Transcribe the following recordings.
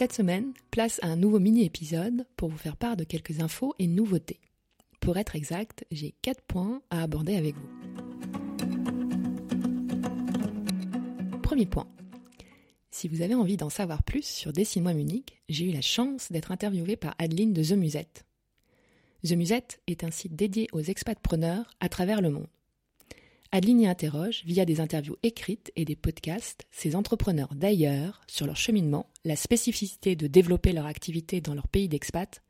Cette semaine, place à un nouveau mini-épisode pour vous faire part de quelques infos et nouveautés. Pour être exact, j'ai quatre points à aborder avec vous. Premier point. Si vous avez envie d'en savoir plus sur Dessine-moi Munich, j'ai eu la chance d'être interviewée par Adeline de The Musette. The Musette est un site dédié aux expats-preneurs à travers le monde. Adeline y interroge, via des interviews écrites et des podcasts, ces entrepreneurs d'ailleurs sur leur cheminement, la spécificité de développer leur activité dans leur pays d'expat,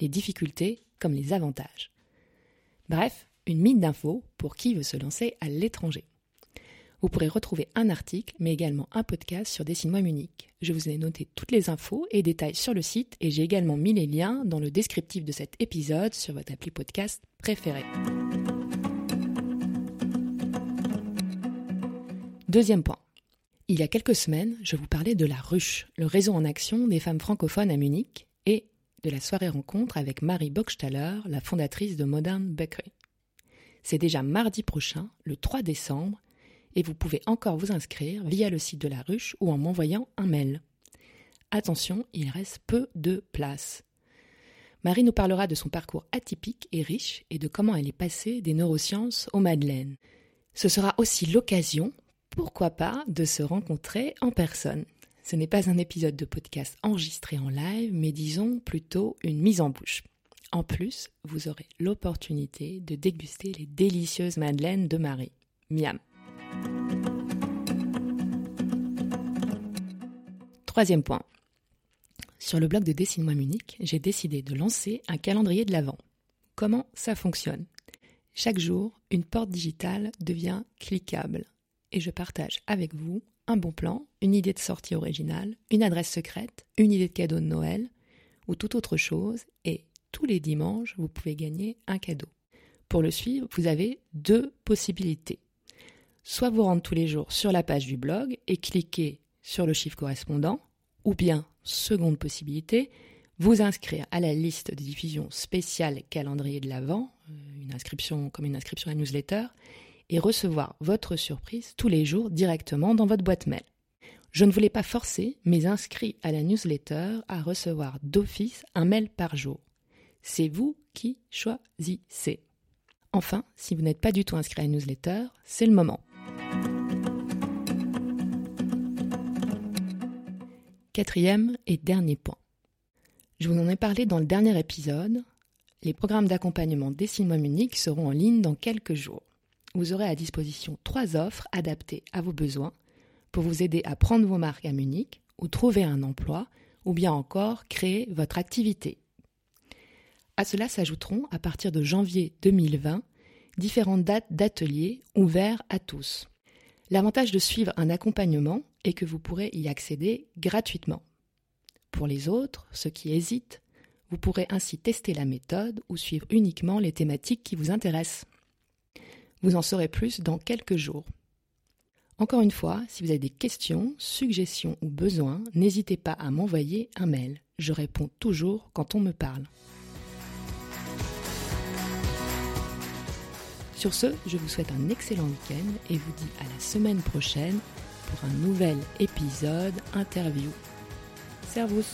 les difficultés comme les avantages. Bref, une mine d'infos pour qui veut se lancer à l'étranger. Vous pourrez retrouver un article, mais également un podcast sur Dessine-moi Munich. Je vous ai noté toutes les infos et détails sur le site et j'ai également mis les liens dans le descriptif de cet épisode sur votre appli podcast préféré. Deuxième point. Il y a quelques semaines, je vous parlais de la Ruche, le réseau en action des femmes francophones à Munich, et de la soirée rencontre avec Marie Bockstaller, la fondatrice de Modern Bakery. C'est déjà mardi prochain, le 3 décembre, et vous pouvez encore vous inscrire via le site de la Ruche ou en m'envoyant un mail. Attention, il reste peu de place. Marie nous parlera de son parcours atypique et riche et de comment elle est passée des neurosciences aux Madeleines. Ce sera aussi l'occasion pourquoi pas de se rencontrer en personne. Ce n'est pas un épisode de podcast enregistré en live, mais disons plutôt une mise en bouche. En plus, vous aurez l'opportunité de déguster les délicieuses madeleines de Marie. Miam. Troisième point. Sur le blog de Dessine-moi Munich, j'ai décidé de lancer un calendrier de l'Avent. Comment ça fonctionne? Chaque jour, une porte digitale devient cliquable et je partage avec vous un bon plan, une idée de sortie originale, une adresse secrète, une idée de cadeau de Noël ou toute autre chose et tous les dimanches, vous pouvez gagner un cadeau. Pour le suivre, vous avez deux possibilités. Soit vous rendre tous les jours sur la page du blog et cliquer sur le chiffre correspondant, ou bien, seconde possibilité, vous inscrire à la liste de diffusion spéciale calendrier de l'Avent, euh, une inscription comme une inscription à newsletter, et recevoir votre surprise tous les jours directement dans votre boîte mail. Je ne voulais pas forcer mes inscrits à la newsletter à recevoir d'office un mail par jour. C'est vous qui choisissez. Enfin, si vous n'êtes pas du tout inscrit à la newsletter, c'est le moment. Quatrième et dernier point. Je vous en ai parlé dans le dernier épisode. Les programmes d'accompagnement Dessine-moi Munich seront en ligne dans quelques jours vous aurez à disposition trois offres adaptées à vos besoins pour vous aider à prendre vos marques à Munich ou trouver un emploi ou bien encore créer votre activité. À cela s'ajouteront à partir de janvier 2020 différentes dates d'ateliers ouverts à tous. L'avantage de suivre un accompagnement est que vous pourrez y accéder gratuitement. Pour les autres, ceux qui hésitent, vous pourrez ainsi tester la méthode ou suivre uniquement les thématiques qui vous intéressent. Vous en saurez plus dans quelques jours. Encore une fois, si vous avez des questions, suggestions ou besoins, n'hésitez pas à m'envoyer un mail. Je réponds toujours quand on me parle. Sur ce, je vous souhaite un excellent week-end et vous dis à la semaine prochaine pour un nouvel épisode interview. Servus